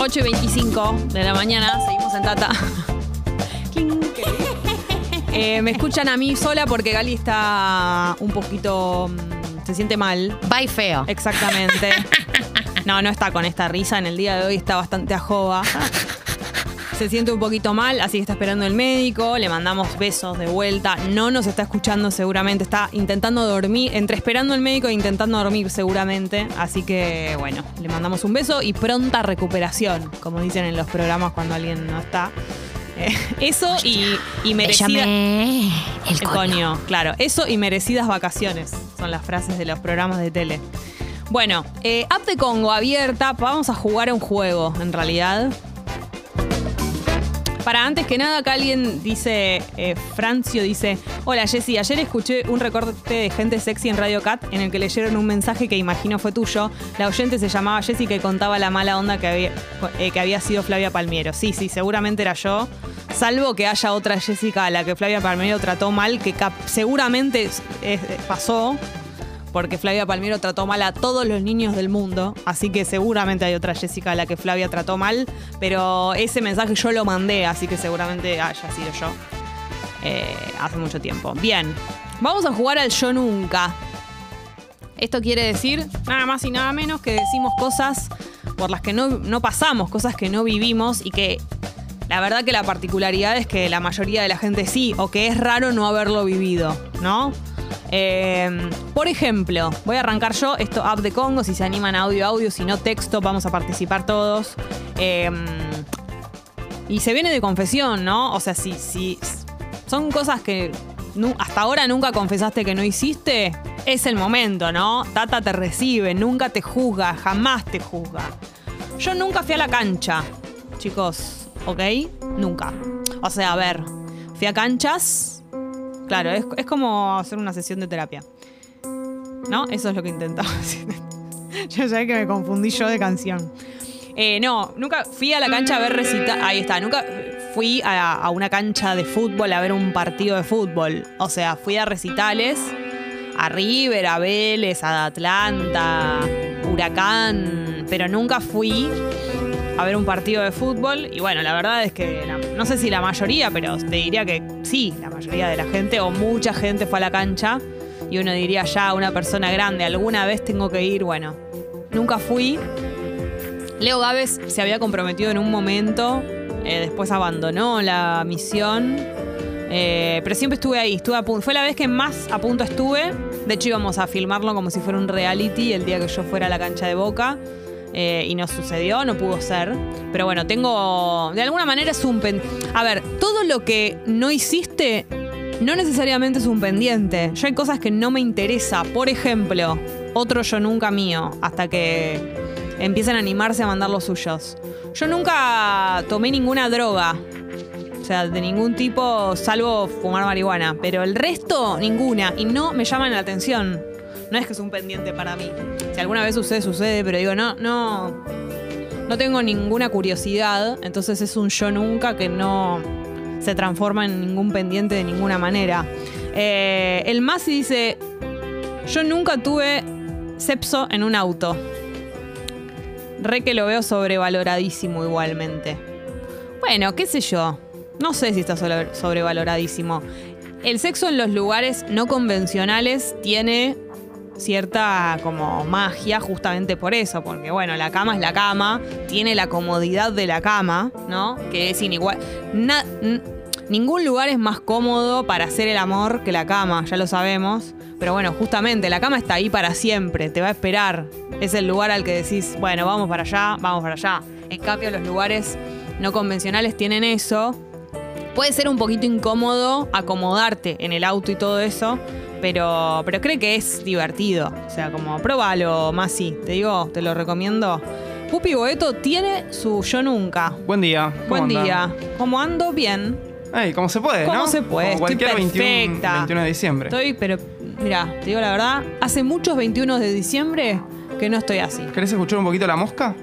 8 y 25 de la mañana, seguimos en Tata. Eh, me escuchan a mí sola porque Gali está un poquito. mm, se siente mal. Bye feo. Exactamente. No, no está con esta risa. En el día de hoy está bastante ajoba. Se siente un poquito mal, así que está esperando el médico. Le mandamos besos de vuelta. No nos está escuchando seguramente. Está intentando dormir, entre esperando el médico e intentando dormir seguramente. Así que, bueno, le mandamos un beso y pronta recuperación, como dicen en los programas cuando alguien no está. Eh, eso y, y merecida. Déjame el El coño. coño, claro. Eso y merecidas vacaciones son las frases de los programas de tele. Bueno, eh, app de Congo abierta. Vamos a jugar a un juego, en realidad. Para antes que nada, acá alguien dice, eh, Francio dice, hola Jessy, ayer escuché un recorte de gente sexy en Radio Cat en el que leyeron un mensaje que imagino fue tuyo. La oyente se llamaba Jessy que contaba la mala onda que había, eh, que había sido Flavia Palmiero. Sí, sí, seguramente era yo. Salvo que haya otra Jessica a la que Flavia Palmiero trató mal, que seguramente es- es- pasó, porque Flavia Palmiero trató mal a todos los niños del mundo, así que seguramente hay otra Jessica a la que Flavia trató mal, pero ese mensaje yo lo mandé, así que seguramente haya sido yo eh, hace mucho tiempo. Bien, vamos a jugar al yo nunca. Esto quiere decir nada más y nada menos que decimos cosas por las que no, no pasamos, cosas que no vivimos y que la verdad que la particularidad es que la mayoría de la gente sí, o que es raro no haberlo vivido, ¿no? Eh, por ejemplo, voy a arrancar yo, esto app de Congo, si se animan audio, audio, si no texto, vamos a participar todos. Eh, y se viene de confesión, ¿no? O sea, si, si son cosas que hasta ahora nunca confesaste que no hiciste, es el momento, ¿no? Tata te recibe, nunca te juzga, jamás te juzga. Yo nunca fui a la cancha, chicos, ¿ok? Nunca. O sea, a ver, fui a canchas. Claro, es, como hacer una sesión de terapia. ¿No? Eso es lo que intentaba. Yo sé que me confundí yo de canción. Eh, no, nunca fui a la cancha a ver recita. Ahí está, nunca fui a, a una cancha de fútbol a ver un partido de fútbol. O sea, fui a recitales, a River, a Vélez, a Atlanta, Huracán, pero nunca fui a ver un partido de fútbol. Y bueno, la verdad es que no sé si la mayoría, pero te diría que sí, la mayoría de la gente o mucha gente fue a la cancha. Y uno diría ya, una persona grande, alguna vez tengo que ir. Bueno, nunca fui. Leo Gávez se había comprometido en un momento, eh, después abandonó la misión, eh, pero siempre estuve ahí, estuve a punto. Fue la vez que más a punto estuve. De hecho, íbamos a filmarlo como si fuera un reality el día que yo fuera a la cancha de Boca. Eh, y no sucedió, no pudo ser. Pero bueno, tengo. De alguna manera es un pen- A ver, todo lo que no hiciste no necesariamente es un pendiente. Yo hay cosas que no me interesa. Por ejemplo, otro yo nunca mío, hasta que empiezan a animarse a mandar los suyos. Yo nunca tomé ninguna droga. O sea, de ningún tipo, salvo fumar marihuana. Pero el resto, ninguna. Y no me llaman la atención. No es que es un pendiente para mí. Si alguna vez sucede, sucede. Pero digo, no, no. No tengo ninguna curiosidad. Entonces es un yo nunca que no se transforma en ningún pendiente de ninguna manera. Eh, el Masi dice: Yo nunca tuve sepso en un auto. Re que lo veo sobrevaloradísimo igualmente. Bueno, qué sé yo. No sé si está sobre- sobrevaloradísimo. El sexo en los lugares no convencionales tiene cierta como magia justamente por eso, porque bueno, la cama es la cama, tiene la comodidad de la cama, ¿no? Que es inigual. Na- ningún lugar es más cómodo para hacer el amor que la cama, ya lo sabemos. Pero bueno, justamente la cama está ahí para siempre, te va a esperar. Es el lugar al que decís, bueno, vamos para allá, vamos para allá. En cambio, los lugares no convencionales tienen eso. Puede ser un poquito incómodo acomodarte en el auto y todo eso, pero, pero creo que es divertido. O sea, como pruébalo, Masi. Te digo, te lo recomiendo. Pupi Boeto tiene su Yo Nunca. Buen día. ¿cómo Buen día. ¿Cómo ando? Bien. Ey, como se puede, ¿Cómo ¿no? se puede? Como Estoy cualquier 21, perfecta. 21 de diciembre. Estoy, pero mira, te digo la verdad, hace muchos 21 de diciembre que no estoy así. ¿Querés escuchar un poquito la mosca?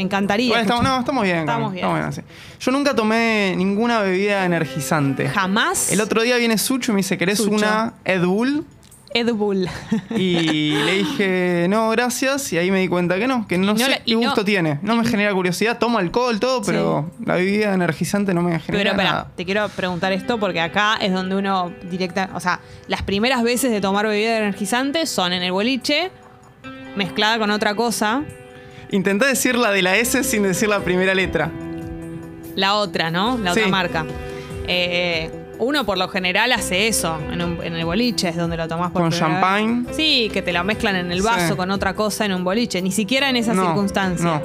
Me encantaría. Bueno, estamos, no, estamos bien. Estamos bien. estamos así. Yo nunca tomé ninguna bebida energizante. Jamás. El otro día viene Sucho y me dice, ¿querés Sucho. una Ed Bull? Ed Bull. Y le dije, no, gracias. Y ahí me di cuenta que no, que no, no sé la- qué no- gusto tiene. No me genera curiosidad. Tomo alcohol, todo, pero la bebida energizante no me genera Pero espera, te quiero preguntar esto porque acá es donde uno directa, o sea, las primeras veces de tomar bebida energizante son en el boliche, mezclada con otra cosa, Intenté decir la de la S sin decir la primera letra. la otra, ¿no? La otra Sí. marca. Eh, uno por lo general hace eso en, un- en el boliche, es donde lo tomás por Con vez. champagne. Sí, que te lo mezclan en el vaso Sí. con otra cosa en un boliche, ni siquiera en esa no, circunstancia. No.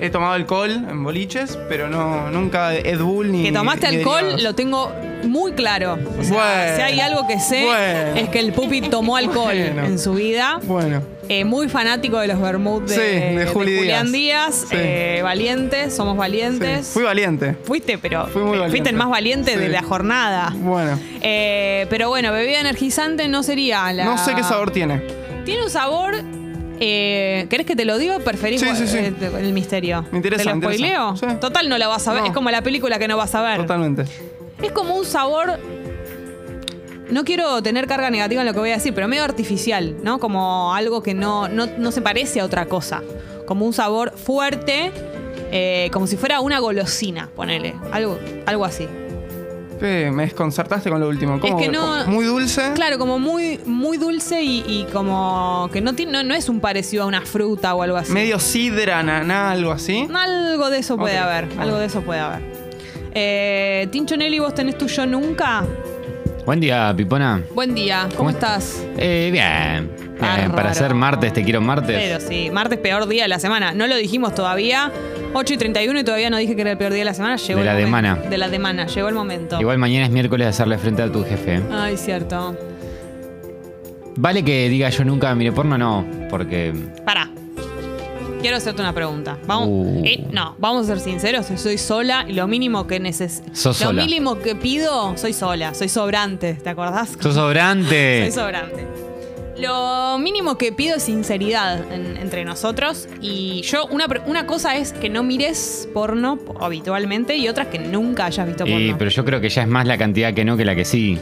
He tomado alcohol en boliches, pero no nunca Ed Bull ni. Que tomaste ni alcohol derivados. lo tengo muy claro. O sea, Bueno, si hay algo que sé bueno. es que el pupi tomó alcohol Bueno. en su vida. Bueno. Eh, muy fanático de los vermouth de, Sí, de Juli Julián Díaz. Díaz. Sí. eh, valientes, somos sí, valientes. Fui valiente. Fuiste, pero Fui muy fuiste valiente. el más valiente de la jornada. Bueno. Eh, pero bueno, bebida energizante no sería la. No sé qué sabor tiene. Tiene un sabor. Eh, ¿Querés que te lo diga preferís Sí, sí, sí. el misterio? Me interesa, ¿Te lo spoileo? Sí. Total, no la vas a ver. No. Es como la película que no vas a ver. Totalmente. Es como un sabor. No quiero tener carga negativa en lo que voy a decir, pero medio artificial, ¿no? Como algo que no, no, no se parece a otra cosa. Como un sabor fuerte, eh, como si fuera una golosina, ponele. Algo, algo así. Me desconcertaste con lo último. ¿Cómo? que no- Muy dulce. Claro, como muy, muy dulce y, y como que no, tiene, no, no es un parecido a una fruta o algo así. Medio sidra, naná, algo así. Algo de eso puede haber. Algo de eso puede haber. Eh, Tincho Nelly, vos tenés tu yo nunca. Buen día, Pipona. Buen día, ¿cómo, ¿Cómo estás? Eh, bien. Bien, para ser martes, te quiero martes. Pero sí, martes peor día de la semana. No lo dijimos todavía. 8 y 31 y todavía no dije que era el peor día de la semana. Llegó De la demana. De la demana, llegó el momento. Igual mañana es miércoles de hacerle frente a tu jefe. ¿eh? Ay, cierto. Vale que diga yo nunca mire porno, no, porque Pará. Quiero hacerte una pregunta. Vamos, Uh. eh, no, vamos a ser sinceros. Soy sola y lo mínimo que necesito. Lo sola. mínimo que pido, soy sola. Soy sobrante. ¿Te acordás? sos sobrante. Soy sobrante. Lo mínimo que pido es sinceridad en- entre nosotros. Y yo, una, una cosa es que no mires porno habitualmente y otra es que nunca hayas visto porno. Y, pero yo creo que ya es más la cantidad que no que la que sí.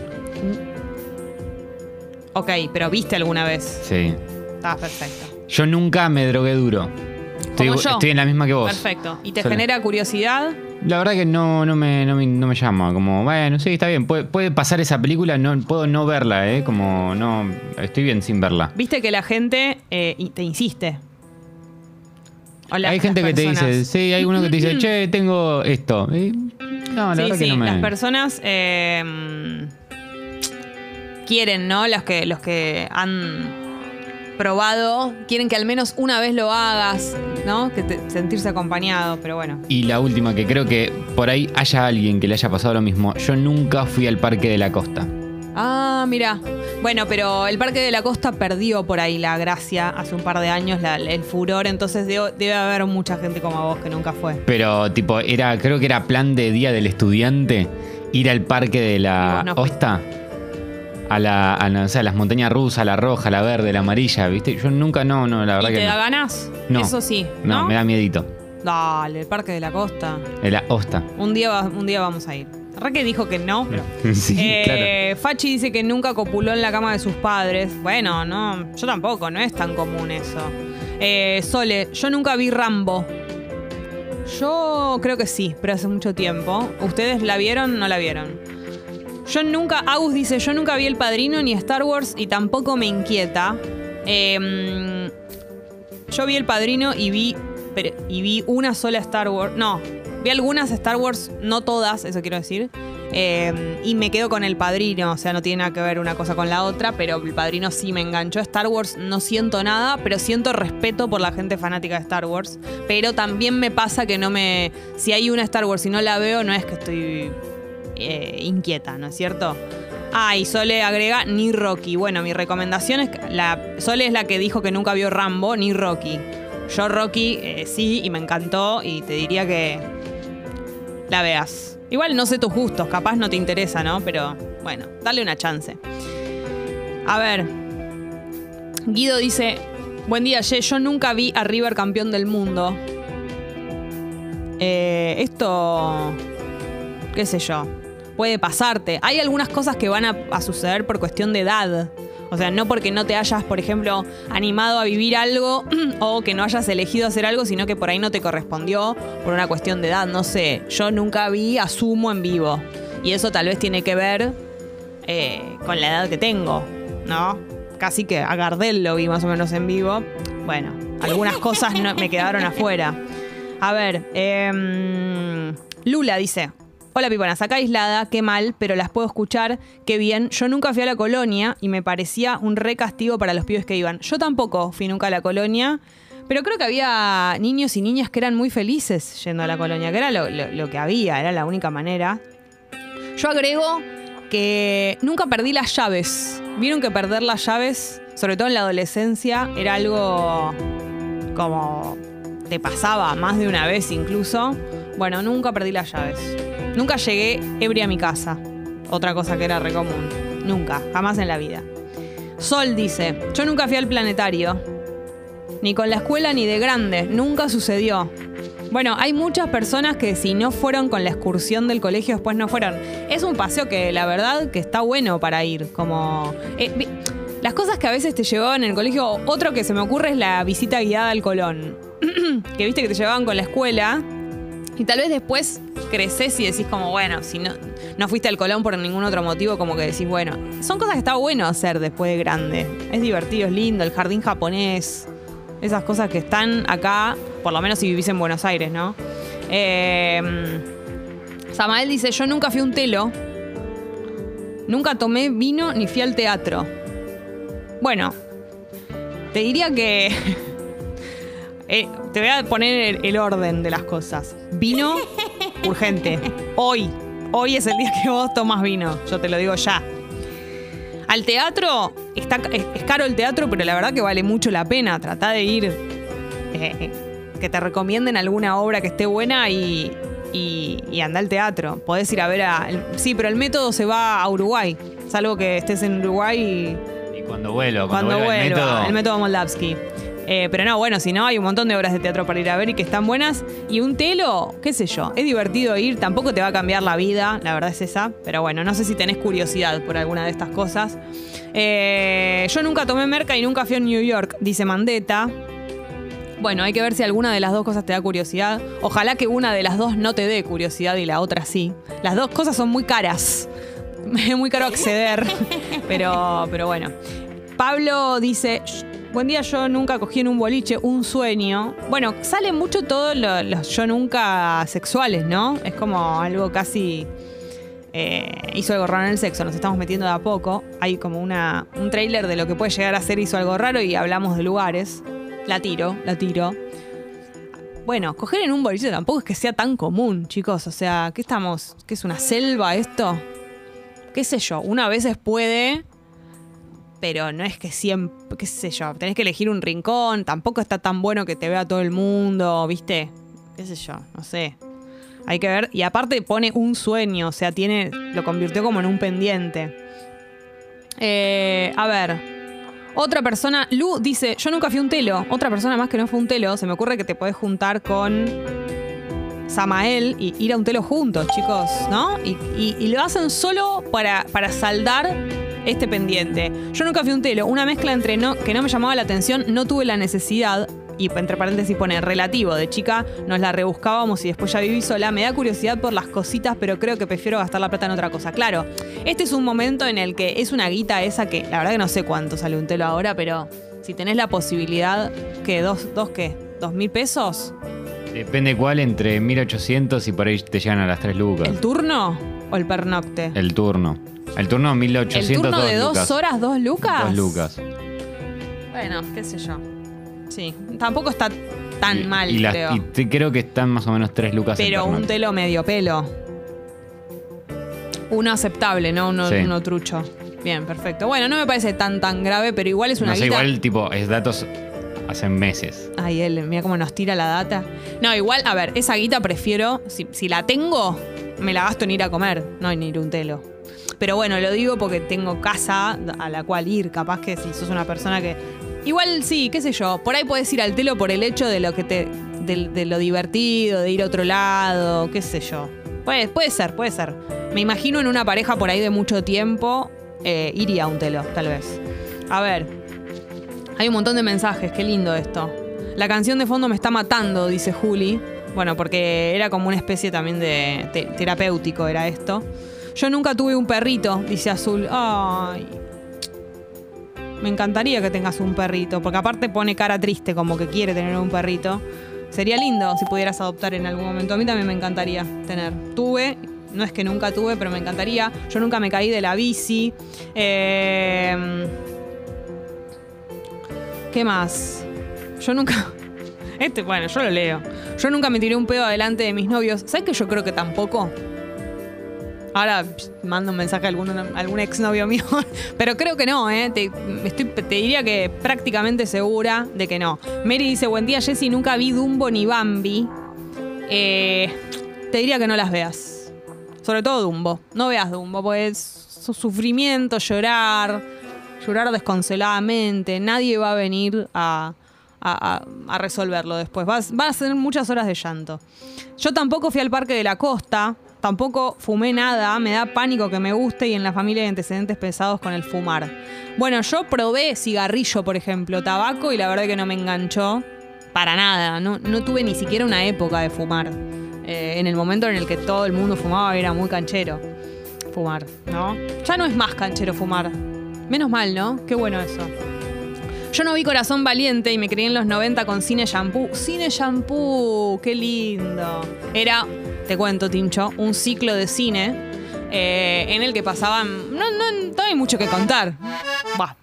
Ok, pero viste alguna vez. Sí. Está perfecto. Yo nunca me drogué duro. Estoy, Como yo. estoy en la misma que vos. Perfecto. ¿Y te genera curiosidad? La verdad que no, no, me, no, me, no me llama. Como, bueno, sí, está bien. Puede, puede pasar esa película, no puedo no verla, ¿eh? Como, no. Estoy bien sin verla. Viste que la gente eh, te insiste. Hay gente que te dice, sí, hay uno que te dice, che, tengo esto. Y, no, la sí, verdad sí, que no me. las personas eh, quieren, ¿no? Los que, los que han probado, quieren que al menos una vez lo hagas, ¿no? Que te- sentirse acompañado, pero bueno. Y la última, que creo que por ahí haya alguien que le haya pasado lo mismo. Yo nunca fui al Parque de la Costa. Ah, mira. Bueno, pero el Parque de la Costa perdió por ahí la gracia hace un par de años, la- el furor, entonces debo- debe haber mucha gente como vos que nunca fue. Pero, tipo, era, creo que era plan de Día del Estudiante ir al Parque de la no fuiste. A la, a la- o sea, las montañas rusas, la roja, la verde, la amarilla, ¿viste? Yo nunca, no, no, la verdad ¿Y te que da no. ganas? No. Eso sí, No, ¿no? me da miedito. Dale, el Parque de la Costa. De la Osta. Un día, va- un día vamos a ir. Raque dijo que no, pero... Sí, Eh, Fachi dice que nunca copuló en la cama de sus padres. Bueno, no, yo tampoco, no es tan común eso. Eh, Sole, yo nunca vi Rambo. Yo creo que sí, pero hace mucho tiempo. ¿Ustedes la vieron? No la vieron. Yo nunca, Agus dice, yo nunca vi El Padrino ni Star Wars y tampoco me inquieta. Eh, yo vi El Padrino y vi, y vi una sola Star Wars. No, vi algunas Star Wars, no todas, eso quiero decir. Eh, y me quedo con El Padrino, o sea, no tiene nada que ver una cosa con la otra, pero El Padrino sí me enganchó. Star Wars no siento nada, pero siento respeto por la gente fanática de Star Wars. Pero también me pasa que no me... Si hay una Star Wars y no la veo, no es que estoy eh, inquieta, ¿no es cierto? Ah, y Sole agrega ni Rocky. Bueno, mi recomendación es que Sole es la que dijo que nunca vio Rambo ni Rocky. Yo Rocky eh, sí y me encantó y te diría que la veas. Igual no sé tus gustos, capaz no te interesa, ¿no? Pero bueno, dale una chance. A ver. Guido dice, buen día, Ye, yo nunca vi a River campeón del mundo. Eh, esto, qué sé yo, puede pasarte. Hay algunas cosas que van a, a suceder por cuestión de edad. O sea, no porque no te hayas, por ejemplo, animado a vivir algo o que no hayas elegido hacer algo, sino que por ahí no te correspondió por una cuestión de edad. No sé, yo nunca vi a Sumo en vivo. Y eso tal vez tiene que ver eh, con la edad que tengo, ¿no? Casi que a Gardel lo vi más o menos en vivo. Bueno, algunas cosas no, me quedaron afuera. A ver, em, Lula dice, Hola Piponas, acá aislada, qué mal, pero las puedo escuchar, qué bien. Yo nunca fui a la colonia y me parecía un re castigo para los pibes que iban. Yo tampoco fui nunca a la colonia, pero creo que había niños y niñas que eran muy felices yendo a la colonia, que era lo, lo- lo que había, era la única manera. Yo agrego que nunca perdí las llaves. Vieron que perder las llaves, sobre todo en la adolescencia, era algo como te pasaba más de una vez incluso. Bueno, nunca perdí las llaves. Nunca llegué ebria a mi casa. Otra cosa que era re común. Nunca, jamás en la vida. Sol dice, yo nunca fui al planetario. Ni con la escuela ni de grande. Nunca sucedió. Bueno, hay muchas personas que si no fueron con la excursión del colegio después no fueron. Es un paseo que la verdad que está bueno para ir. Como... eh, las cosas que a veces te llevaban en el colegio, otro que se me ocurre es la visita guiada al Colón. que viste que te llevaban con la escuela y tal vez después creces y decís como, bueno, si no, no fuiste al Colón por ningún otro motivo, como que decís, bueno, son cosas que está bueno hacer después de grande. Es divertido, es lindo, el jardín japonés, esas cosas que están acá, por lo menos si vivís en Buenos Aires, ¿no? Eh, Samael dice, yo nunca fui un telo, nunca tomé vino ni fui al teatro. Bueno, te diría que... Eh, te voy a poner el, el orden de las cosas. Vino urgente. Hoy. Hoy es el día que vos tomas vino. Yo te lo digo ya. Al teatro, está, es, es caro el teatro, pero la verdad que vale mucho la pena. Trata de ir. eh, eh, que te recomienden alguna obra que esté buena y, y, y anda al teatro. Podés ir a ver a. sí, pero el método se va a Uruguay. Salvo que estés en Uruguay y Y cuando vuelo, cuando cuando, vuelva el método, el método Moldavsky. Eh, pero no, bueno, si no, hay un montón de obras de teatro para ir a ver y que están buenas. Y un telo, qué sé yo, es divertido ir, tampoco te va a cambiar la vida, la verdad es esa. Pero bueno, no sé si tenés curiosidad por alguna de estas cosas. Eh, yo nunca tomé merca y nunca fui a New York, dice Mandetta. Bueno, hay que ver si alguna de las dos cosas te da curiosidad. Ojalá que una de las dos no te dé curiosidad y la otra sí. Las dos cosas son muy caras. Es muy caro acceder. Pero, pero bueno. Pablo dice. Buen día, yo nunca cogí en un boliche un sueño. Bueno, salen mucho todos lo- los yo nunca sexuales, ¿no? Es como algo casi. eh, hizo algo raro en el sexo, nos estamos metiendo de a poco. Hay como una, un trailer de lo que puede llegar a ser hizo algo raro y hablamos de lugares. La tiro, la tiro. Bueno, coger en un boliche tampoco es que sea tan común, chicos. O sea, ¿qué estamos? ¿Qué es una selva esto? ¿Qué sé yo? Una vez puede, pero no es que siempre, qué sé yo, tenés que elegir un rincón, tampoco está tan bueno que te vea todo el mundo, ¿viste? ¿Qué sé yo? No sé. Hay que ver. Y aparte pone un sueño, o sea, tiene. Lo convirtió como en un pendiente. Eh, a ver. Otra persona, Lu dice, yo nunca fui un telo. Otra persona más que no fue un telo, se me ocurre que te podés juntar con Samael y ir a un telo juntos, chicos, ¿no? Y, y- y lo hacen solo para, para saldar este pendiente. Yo nunca fui un telo, una mezcla entre no, que no me llamaba la atención, no tuve la necesidad, y entre paréntesis pone relativo, de chica nos la rebuscábamos y después ya viví sola. Me da curiosidad por las cositas, pero creo que prefiero gastar la plata en otra cosa. Claro, este es un momento en el que es una guita esa que, la verdad que no sé cuánto sale un telo ahora, pero si tenés la posibilidad, que dos, dos qué, dos mil pesos, Depende cuál, entre 1800 y por ahí te llegan a las 3 lucas. ¿el turno o el pernocte? El turno. El turno 1800 ¿El turno de dos lucas. horas, dos lucas? Dos lucas. Bueno, qué sé yo. Sí, tampoco está tan Y- mal, y, las- creo. y te- creo que están más o menos 3 lucas Pero un telo medio pelo. Uno aceptable, no uno, Sí. uno trucho. Bien, perfecto. Bueno, no me parece tan tan grave, pero igual es una No sé, guita. igual tipo, es datos hacen meses. Ay, él, mira cómo nos tira la data. No, igual, a ver, esa guita prefiero, si, si la tengo, me la gasto en ir a comer, no en ir a un telo. Pero bueno, lo digo porque tengo casa a la cual ir. Capaz que si sos una persona que. Igual sí, qué sé yo. Por ahí puedes ir al telo por el hecho de lo que te. de, lo divertido, de ir a otro lado, qué sé yo. Puede, puede ser, puede ser. Me imagino en una pareja por ahí de mucho tiempo, eh, iría a un telo, tal vez. A ver. Hay un montón de mensajes, qué lindo esto. La canción de fondo me está matando, dice Juli. Bueno, porque era como una especie también de te- terapéutico, era esto. Yo nunca tuve un perrito, dice Azul. Ay. Me encantaría que tengas un perrito, porque aparte pone cara triste, como que quiere tener un perrito. Sería lindo si pudieras adoptar en algún momento. A mí también me encantaría tener. Tuve, no es que nunca tuve, pero me encantaría. Yo nunca me caí de la bici. Eh, ¿Qué más? Yo nunca. Este, bueno, yo lo leo. Yo nunca me tiré un pedo adelante de mis novios. ¿Sabes que yo creo que tampoco? Ahora mando un mensaje a algún, a algún exnovio mío. Pero creo que no, ¿eh? Te, diría que prácticamente segura de que no. Mary dice: Buen día, Jessy. Nunca vi Dumbo ni Bambi. Eh, te diría que no las veas. Sobre todo Dumbo. No veas Dumbo, pues su sufrimiento, llorar, llorar desconsoladamente. Nadie va a venir a resolverlo después. Vas, van a ser muchas horas de llanto. Yo tampoco fui al Parque de la Costa. Tampoco fumé nada, me da pánico que me guste y en la familia hay antecedentes pesados con el fumar. Bueno, yo probé cigarrillo, por ejemplo, tabaco y la verdad que no me enganchó para nada. No, no tuve ni siquiera una época de fumar. Eh, en el momento en el que todo el mundo fumaba era muy canchero fumar, ¿no? Ya no es más canchero fumar. Menos mal, ¿no? Qué bueno eso. Yo no vi Corazón Valiente y me crié en los 90 con Cine Shampoo. Cine Shampoo, qué lindo. Era, te cuento, Tincho, un ciclo de cine eh, en el que pasaban... No, no, no hay mucho que contar. Bah,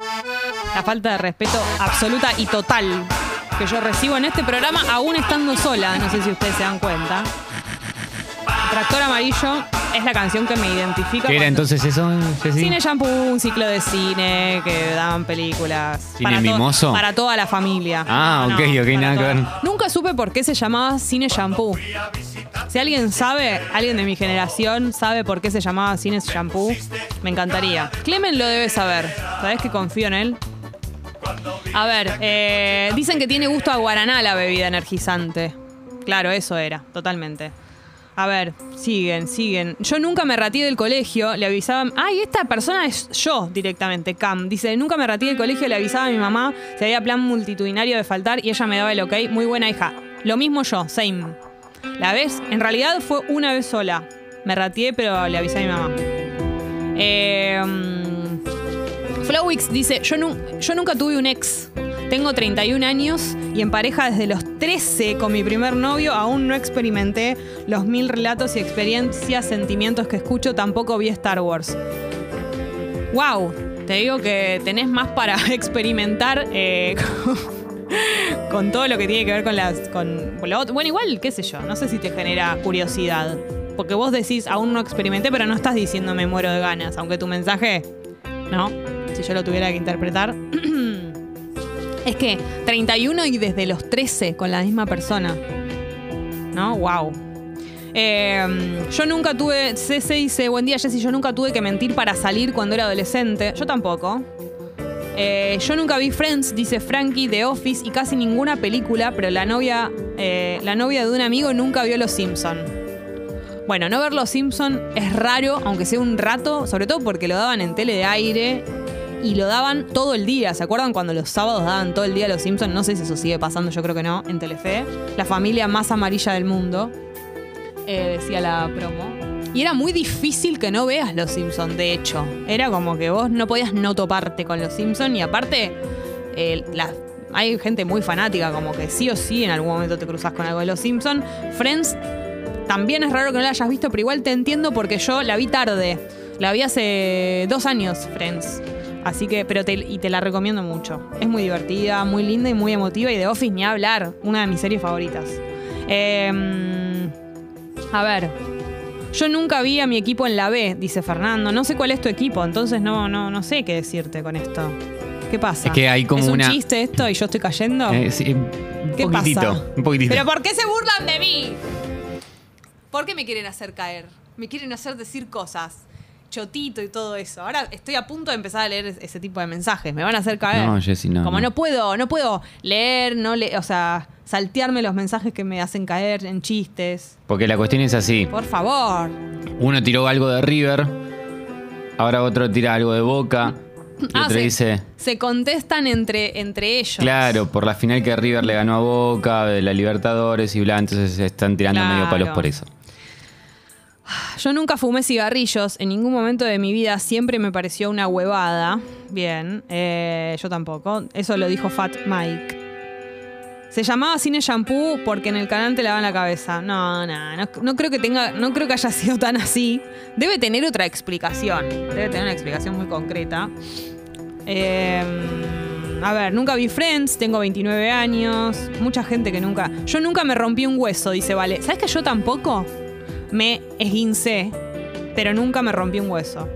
la falta de respeto absoluta y total que yo recibo en este programa, aún estando sola. No sé si ustedes se dan cuenta. Tractor Amarillo es la canción que me identifica. ¿Qué era cuando- entonces eso? Cine Shampoo, un ciclo de cine que daban películas. ¿Cine to- mimoso? Para toda la familia. Ah, ok, ok, para nada que ver. Nunca supe por qué se llamaba Cine Shampoo. Si alguien sabe, alguien de mi generación sabe por qué se llamaba Cine Shampoo, me encantaría. Clemen lo debe saber. ¿Sabés que confío en él? A ver, eh, dicen que tiene gusto a guaraná la bebida energizante. Claro, eso era, totalmente. A ver, siguen, siguen. Yo nunca me rateé del colegio, le avisaba. Ay, esta persona es yo directamente, Cam. Dice, nunca me rateé del colegio, le avisaba a mi mamá si había plan multitudinario de faltar y ella me daba el ok. Muy buena hija. Lo mismo yo, same. La vez, en realidad fue una vez sola. Me rateé, pero le avisé a mi mamá. Eh, Flowix dice, yo nunca tuve un ex. Tengo 31 años y en pareja desde los 13 con mi primer novio. Aún no experimenté los mil relatos y experiencias, sentimientos que escucho. Tampoco vi Star Wars. ¡Wow! Te digo que tenés más para experimentar eh, con todo lo que tiene que ver con las. Con lo otro. Bueno, igual, qué sé yo. No sé si te genera curiosidad. Porque vos decís, aún no experimenté, pero no estás diciendo me muero de ganas. Aunque tu mensaje, ¿no? Si yo lo tuviera que interpretar. Es que 31 y desde los 13 con la misma persona. ¿No? Wow. Eh, yo nunca tuve. CC dice: Buen día, Jessy. Yo nunca tuve que mentir para salir cuando era adolescente. Yo tampoco. Eh, yo nunca vi Friends, dice Frankie, The Office y casi ninguna película, pero la novia, eh, la novia de un amigo nunca vio Los Simpson. Bueno, no ver Los Simpson es raro, aunque sea un rato, sobre todo porque lo daban en tele de aire y lo daban todo el día. ¿Se acuerdan cuando los sábados daban todo el día Los Simpson? No sé si eso sigue pasando, yo creo que no, en Telefe. La familia más amarilla del mundo, eh, decía la promo. Y era muy difícil que no veas Los Simpson, de hecho. Era como que vos no podías no toparte con Los Simpson y aparte eh, hay gente muy fanática, como que sí o sí en algún momento te cruzas con algo de Los Simpson. Friends también es raro que no la hayas visto, pero igual te entiendo porque yo la vi tarde. La vi hace dos años, Friends. Así que, pero te, y te la recomiendo mucho. Es muy divertida, muy linda y muy emotiva. Y de Office ni hablar, una de mis series favoritas. Eh, a ver. Yo nunca vi a mi equipo en la B, dice Fernando. No sé cuál es tu equipo, entonces no, no, no sé qué decirte con esto. ¿Qué pasa? Es que hay como ¿Es un una- chiste esto y yo estoy cayendo? Eh, sí, un ¿Qué poquitito, pasa? un poquitito. ¿Pero por qué se burlan de mí? ¿Por qué me quieren hacer caer? Me quieren hacer decir cosas. Chotito y todo eso. Ahora estoy a punto de empezar a leer ese tipo de mensajes. Me van a hacer caer. No, Jessy, no, Como no. no, puedo, no puedo leer, no le, o sea, saltearme los mensajes que me hacen caer en chistes. Porque la cuestión es así. Por favor. Uno tiró algo de River, ahora otro tira algo de Boca. Y Ah, otro se, dice, se contestan entre, entre ellos. claro, por la final que River le ganó a Boca, de la Libertadores y bla, entonces se están tirando Claro. medio palos por eso. Yo nunca fumé cigarrillos en ningún momento de mi vida, siempre me pareció una huevada. Bien, eh, yo tampoco. Eso lo dijo Fat Mike. Se llamaba Cine Shampoo porque en el canal te lavan la cabeza. No, no, no, no creo que tenga, no creo que haya sido tan así. Debe tener otra explicación. Debe tener una explicación muy concreta. Eh, a ver, nunca vi Friends, tengo 29 años. Mucha gente que nunca. Yo nunca me rompí un hueso, dice Vale. ¿Sabes que yo tampoco? Me esguincé, pero nunca me rompí un hueso.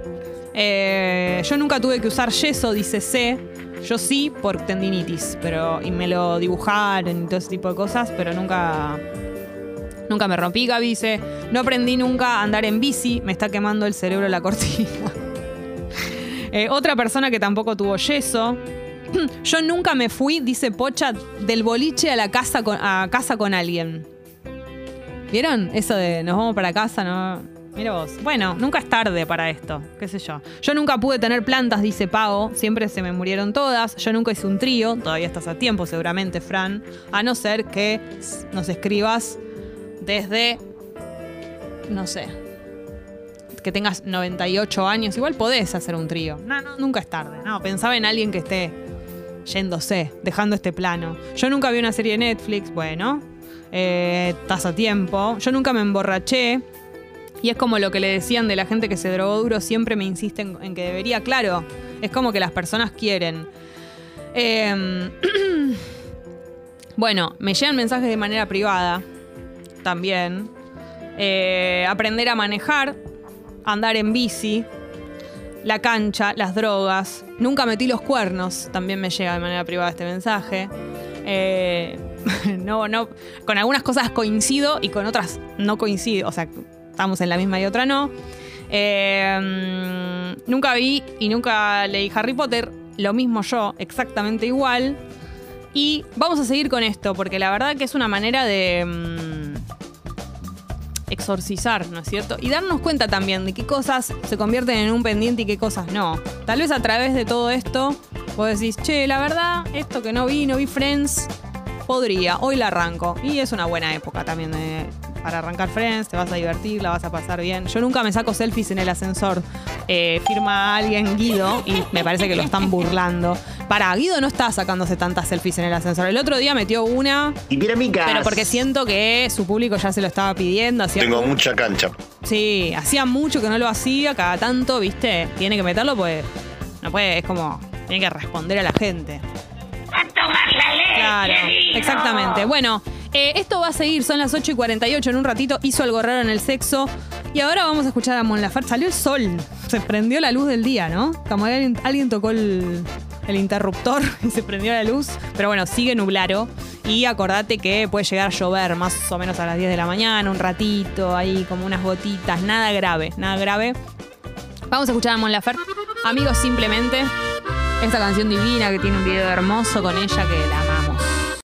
Eh, yo nunca tuve que usar yeso, dice C. Yo sí por tendinitis, pero y me lo dibujaron y todo ese tipo de cosas, pero nunca nunca me rompí. Gaby dice, no aprendí nunca a andar en bici, me está quemando el cerebro la cortina. Eh, otra persona que tampoco tuvo yeso. Yo nunca me fui, dice Pocha, del boliche a la casa a casa con alguien. ¿Vieron? Eso de nos vamos para casa, ¿no? Mira vos. Bueno, nunca es tarde para esto, qué sé yo. Yo nunca pude tener plantas, dice Pago. Siempre se me murieron todas. Yo nunca hice un trío. Todavía estás a tiempo, seguramente, Fran. A no ser que nos escribas desde, no sé, que tengas 98 años. Igual podés hacer un trío. No, no, nunca es tarde. No, pensaba en alguien que esté yéndose, dejando este plano. Yo nunca vi una serie de Netflix, bueno, eh, tiempo. Yo nunca me emborraché. Y es como lo que le decían de la gente que se drogó duro, siempre me insisten en que debería, claro, es como que las personas quieren. Eh, bueno, me llegan mensajes de manera privada, también. Eh, aprender a manejar, andar en bici, la cancha, las drogas. Nunca metí los cuernos, también me llega de manera privada este mensaje. Eh, no, no, con algunas cosas coincido y con otras no coincido. O sea, estamos en la misma y otra no. Mm, nunca vi y nunca leí Harry Potter. Lo mismo yo, exactamente igual. Y vamos a seguir con esto, porque la verdad que es una manera de mm, exorcizar, ¿no es cierto? Y darnos cuenta también de qué cosas se convierten en un pendiente y qué cosas no. Tal vez a través de todo esto, vos decís, che, la verdad, esto que no vi, no vi Friends, podría, hoy la arranco. Y es una buena época también de- para arrancar Friends, te vas a divertir, la vas a pasar bien. Yo nunca me saco selfies en el ascensor. Eh, firma alguien Guido y me parece que lo están burlando. Para, Guido no está sacándose tantas selfies en el ascensor. El otro día metió una, Y piramicas. pero porque siento que su público ya se lo estaba pidiendo. Hacía Tengo mucha cancha. Sí, hacía mucho que no lo hacía, cada tanto, viste, tiene que meterlo pues no puede, es como, tiene que responder a la gente. Claro, exactamente. Bueno, eh, esto va a seguir, son las 8 y 48, en un ratito hizo algo raro en el sexo. Y ahora vamos a escuchar a Mon Laferte. Salió el sol, se prendió la luz del día, ¿no? Como alguien, alguien tocó el, el interruptor y se prendió la luz. Pero bueno, sigue nublaro. Y acordate que puede llegar a llover más o menos a las 10 de la mañana, un ratito, ahí como unas gotitas. Nada grave, nada grave. Vamos a escuchar a Mon Laferte. Amigos, simplemente. Esta canción divina que tiene un video hermoso con ella que la